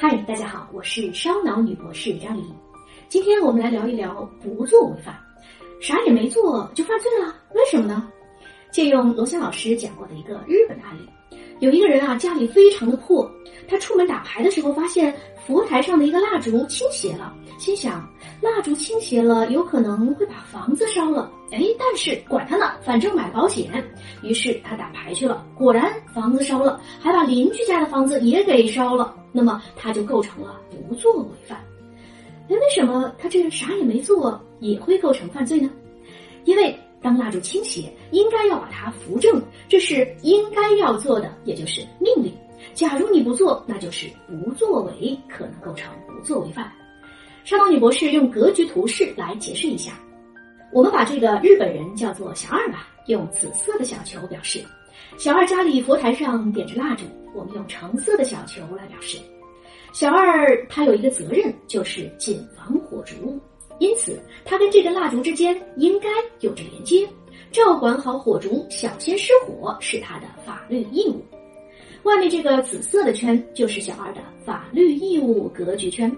嗨，大家好，我是烧脑女博士张黎。今天我们来聊一聊不做违法，啥也没做就犯罪了，为什么呢？借用罗翔老师讲过的一个日本案例，有一个人啊，家里非常的破，他出门打牌的时候发现佛台上的一个蜡烛倾斜了，心想蜡烛倾斜了，有可能会把房子烧了。哎，但是管他呢，反正买保险。于是他打牌去了，果然房子烧了，还把邻居家的房子也给烧了。那么他就构成了不作为犯。哎为什么他这啥也没做也会构成犯罪呢？因为当蜡烛倾斜，应该要把它扶正，这是应该要做的，也就是命令。假如你不做，那就是不作为，可能构成不作为犯。沙岛女博士用格局图示来解释一下。我们把这个日本人叫做小二吧，用紫色的小球表示。小二家里佛台上点着蜡烛，我们用橙色的小球来表示。小二他有一个责任，就是谨防火烛，因此他跟这根蜡烛之间应该有着连接，照管好火烛，小心失火是他的法律义务。外面这个紫色的圈就是小二的法律义务格局圈。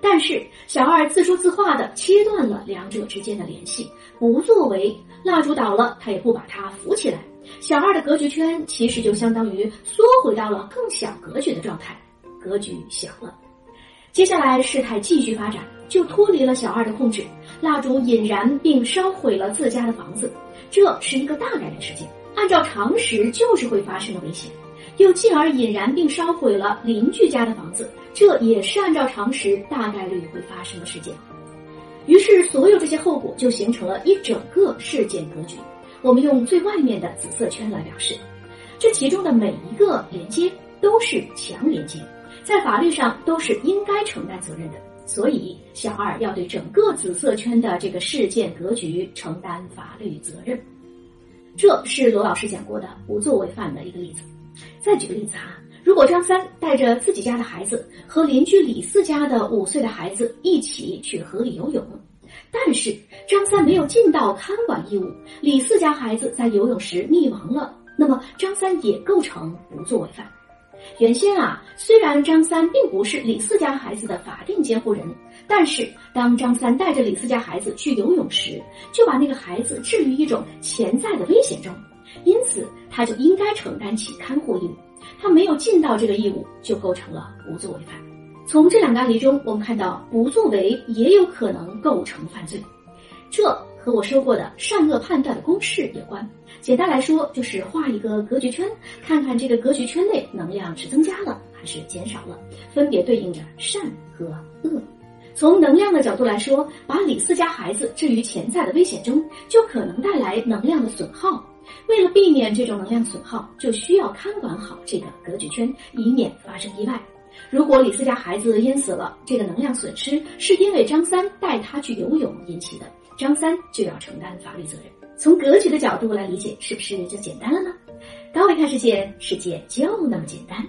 但是小二自说自话的切断了两者之间的联系，不作为，蜡烛倒了，他也不把它扶起来。小二的格局圈其实就相当于缩回到了更小格局的状态，格局小了。接下来事态继续发展，就脱离了小二的控制，蜡烛引燃并烧毁了自家的房子，这是一个大概率事件，按照常识就是会发生的危险。又进而引燃并烧毁了邻居家的房子，这也是按照常识大概率会发生的事件。于是，所有这些后果就形成了一整个事件格局。我们用最外面的紫色圈来表示，这其中的每一个连接都是强连接，在法律上都是应该承担责任的。所以，小二要对整个紫色圈的这个事件格局承担法律责任。这是罗老师讲过的不作为犯的一个例子。再举个例子啊，如果张三带着自己家的孩子和邻居李四家的五岁的孩子一起去河里游泳，但是张三没有尽到看管义务，李四家孩子在游泳时溺亡了，那么张三也构成不作为犯。原先啊，虽然张三并不是李四家孩子的法定监护人，但是当张三带着李四家孩子去游泳时，就把那个孩子置于一种潜在的危险中。因此，他就应该承担起看护义务。他没有尽到这个义务，就构成了不作为犯。从这两个案例中，我们看到不作为也有可能构成犯罪。这和我说过的善恶判断的公式有关。简单来说，就是画一个格局圈，看看这个格局圈内能量是增加了还是减少了，分别对应着善和恶。从能量的角度来说，把李四家孩子置于潜在的危险中，就可能带来能量的损耗。为了避免这种能量损耗，就需要看管好这个格局圈，以免发生意外。如果李四家孩子淹死了，这个能量损失是因为张三带他去游泳引起的，张三就要承担法律责任。从格局的角度来理解，是不是就简单了呢？高维看世界，世界就那么简单。